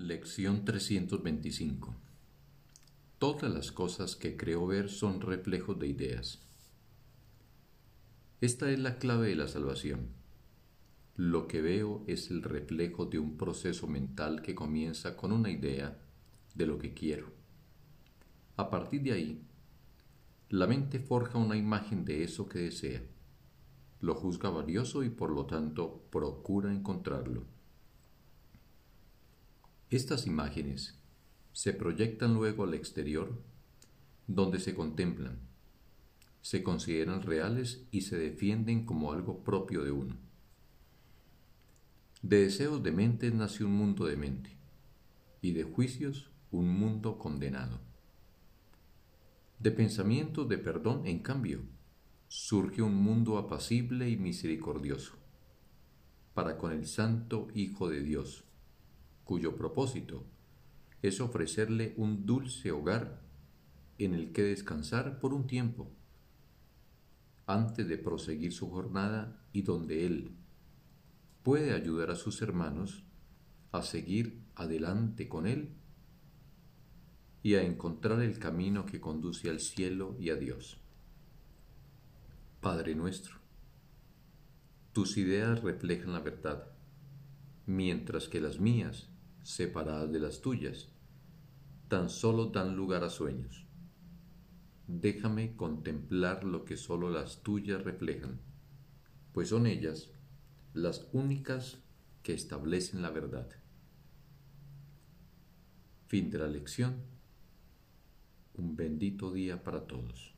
Lección 325 Todas las cosas que creo ver son reflejos de ideas. Esta es la clave de la salvación. Lo que veo es el reflejo de un proceso mental que comienza con una idea de lo que quiero. A partir de ahí, la mente forja una imagen de eso que desea, lo juzga valioso y por lo tanto procura encontrarlo. Estas imágenes se proyectan luego al exterior, donde se contemplan, se consideran reales y se defienden como algo propio de uno. De deseos de mente nace un mundo de mente, y de juicios un mundo condenado. De pensamientos de perdón, en cambio, surge un mundo apacible y misericordioso, para con el Santo Hijo de Dios, cuyo propósito es ofrecerle un dulce hogar en el que descansar por un tiempo, antes de proseguir su jornada y donde él puede ayudar a sus hermanos a seguir adelante con él y a encontrar el camino que conduce al cielo y a Dios. Padre nuestro, tus ideas reflejan la verdad, mientras que las mías separadas de las tuyas, tan solo dan lugar a sueños. Déjame contemplar lo que solo las tuyas reflejan, pues son ellas las únicas que establecen la verdad. Fin de la lección. Un bendito día para todos.